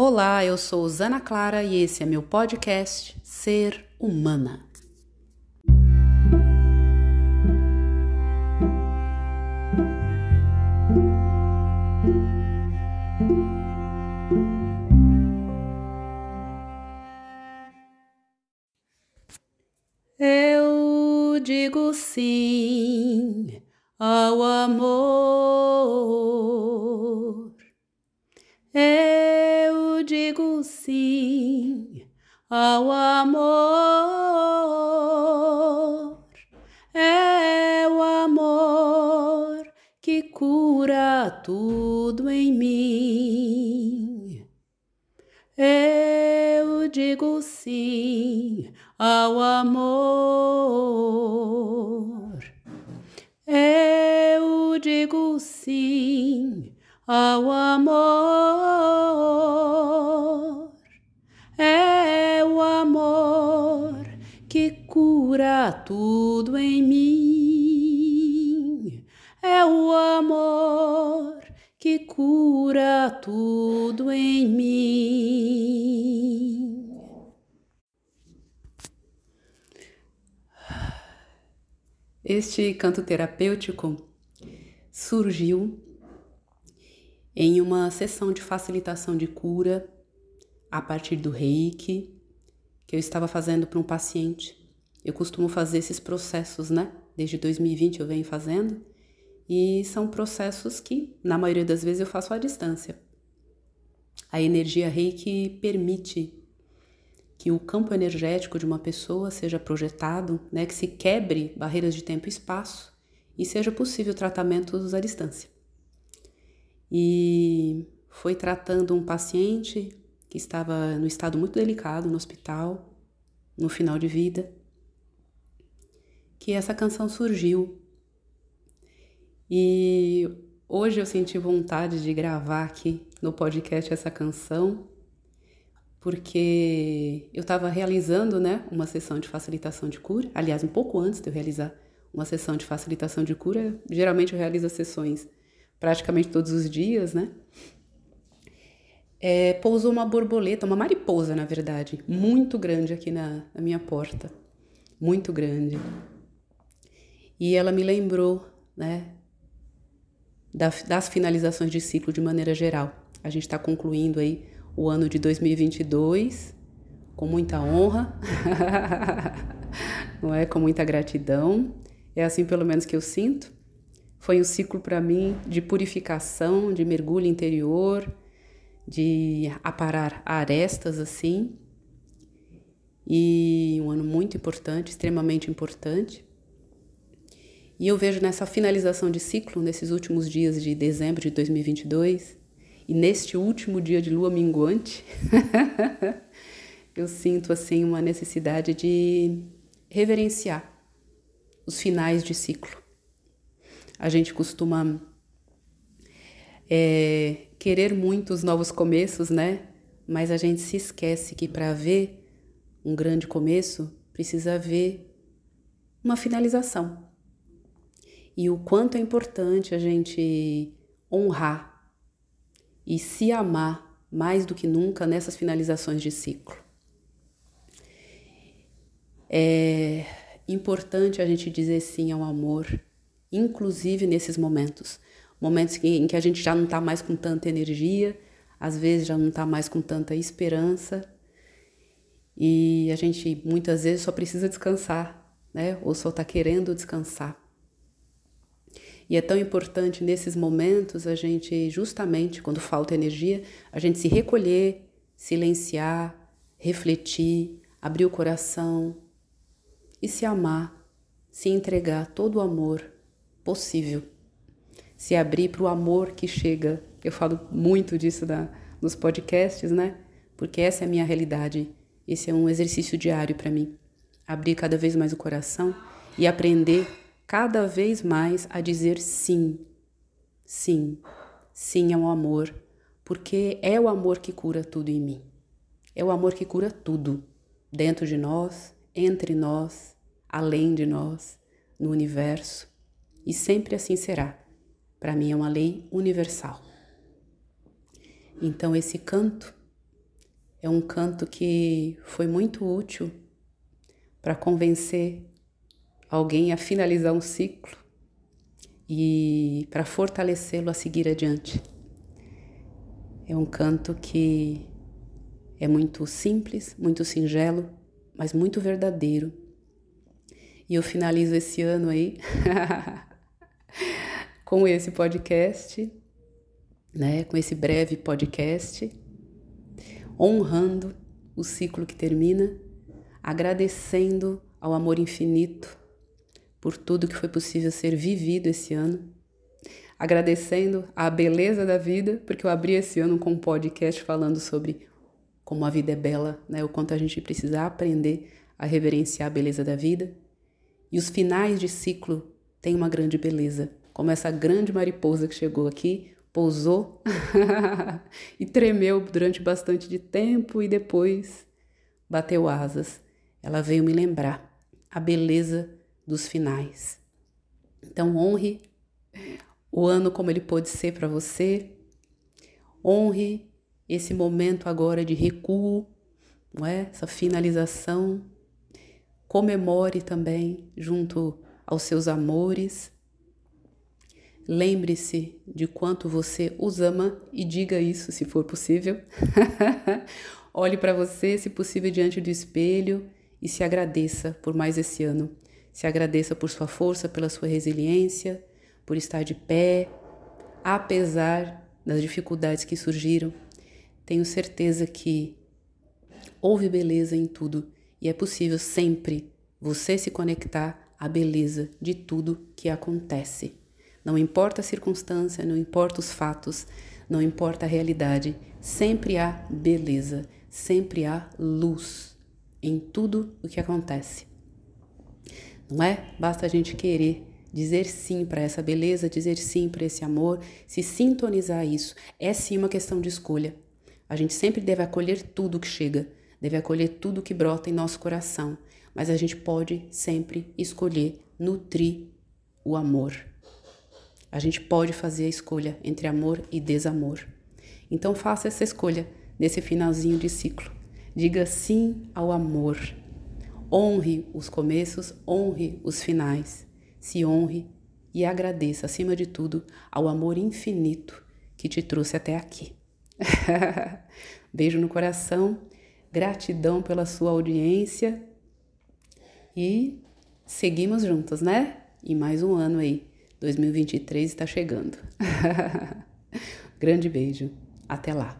Olá, eu sou Zana Clara e esse é meu podcast Ser Humana. Eu digo sim ao amor. Digo sim ao amor. É o amor que cura tudo em mim. Eu digo sim ao amor. Eu digo sim ao amor. É o amor que cura tudo em mim. É o amor que cura tudo em mim. Este canto terapêutico surgiu em uma sessão de facilitação de cura a partir do reiki que eu estava fazendo para um paciente. Eu costumo fazer esses processos, né? Desde 2020 eu venho fazendo e são processos que, na maioria das vezes, eu faço à distância. A energia reiki permite que o campo energético de uma pessoa seja projetado, né, que se quebre barreiras de tempo e espaço e seja possível tratamentos à distância. E foi tratando um paciente que estava no estado muito delicado no hospital, no final de vida, que essa canção surgiu. E hoje eu senti vontade de gravar aqui no podcast essa canção porque eu estava realizando né, uma sessão de facilitação de cura, aliás, um pouco antes de eu realizar uma sessão de facilitação de cura, geralmente eu realizo as sessões praticamente todos os dias, né? É, pousou uma borboleta, uma mariposa, na verdade, muito grande aqui na, na minha porta, muito grande. E ela me lembrou, né, das finalizações de ciclo de maneira geral. A gente está concluindo aí o ano de 2022 com muita honra, não é? Com muita gratidão. É assim, pelo menos, que eu sinto. Foi um ciclo para mim de purificação, de mergulho interior, de aparar arestas assim. E um ano muito importante, extremamente importante. E eu vejo nessa finalização de ciclo, nesses últimos dias de dezembro de 2022, e neste último dia de lua minguante, eu sinto assim uma necessidade de reverenciar os finais de ciclo. A gente costuma é, querer muito os novos começos, né? Mas a gente se esquece que para ver um grande começo precisa haver uma finalização. E o quanto é importante a gente honrar e se amar mais do que nunca nessas finalizações de ciclo. É importante a gente dizer sim ao amor, inclusive nesses momentos momentos em que a gente já não está mais com tanta energia, às vezes já não está mais com tanta esperança e a gente muitas vezes só precisa descansar, né? Ou só está querendo descansar. E é tão importante nesses momentos a gente, justamente quando falta energia, a gente se recolher, silenciar, refletir, abrir o coração e se amar, se entregar todo o amor possível, se abrir para o amor que chega. Eu falo muito disso nos podcasts, né? Porque essa é a minha realidade. Esse é um exercício diário para mim. Abrir cada vez mais o coração e aprender cada vez mais a dizer sim, sim, sim ao amor, porque é o amor que cura tudo em mim. É o amor que cura tudo, dentro de nós, entre nós, além de nós, no universo, e sempre assim será. Para mim é uma lei universal. Então esse canto é um canto que foi muito útil para convencer alguém a finalizar um ciclo e para fortalecê-lo a seguir adiante. É um canto que é muito simples, muito singelo, mas muito verdadeiro. E eu finalizo esse ano aí com esse podcast, né, com esse breve podcast, honrando o ciclo que termina, agradecendo ao amor infinito por tudo que foi possível ser vivido esse ano, agradecendo a beleza da vida, porque eu abri esse ano com um podcast falando sobre como a vida é bela, né? O quanto a gente precisa aprender a reverenciar a beleza da vida. E os finais de ciclo têm uma grande beleza, como essa grande mariposa que chegou aqui, pousou e tremeu durante bastante de tempo e depois bateu asas. Ela veio me lembrar a beleza dos finais. Então, honre o ano como ele pode ser para você, honre esse momento agora de recuo, não é? essa finalização. Comemore também junto aos seus amores. Lembre-se de quanto você os ama e diga isso se for possível. Olhe para você, se possível, diante do espelho e se agradeça por mais esse ano. Se agradeça por sua força, pela sua resiliência, por estar de pé, apesar das dificuldades que surgiram. Tenho certeza que houve beleza em tudo e é possível sempre você se conectar à beleza de tudo que acontece. Não importa a circunstância, não importa os fatos, não importa a realidade, sempre há beleza, sempre há luz em tudo o que acontece não é? Basta a gente querer dizer sim para essa beleza, dizer sim para esse amor, se sintonizar a isso. É sim uma questão de escolha. A gente sempre deve acolher tudo que chega, deve acolher tudo que brota em nosso coração, mas a gente pode sempre escolher nutrir o amor. A gente pode fazer a escolha entre amor e desamor. Então faça essa escolha nesse finalzinho de ciclo. Diga sim ao amor. Honre os começos, honre os finais. Se honre e agradeça, acima de tudo, ao amor infinito que te trouxe até aqui. Beijo no coração, gratidão pela sua audiência e seguimos juntos, né? E mais um ano aí, 2023 está chegando. Grande beijo, até lá.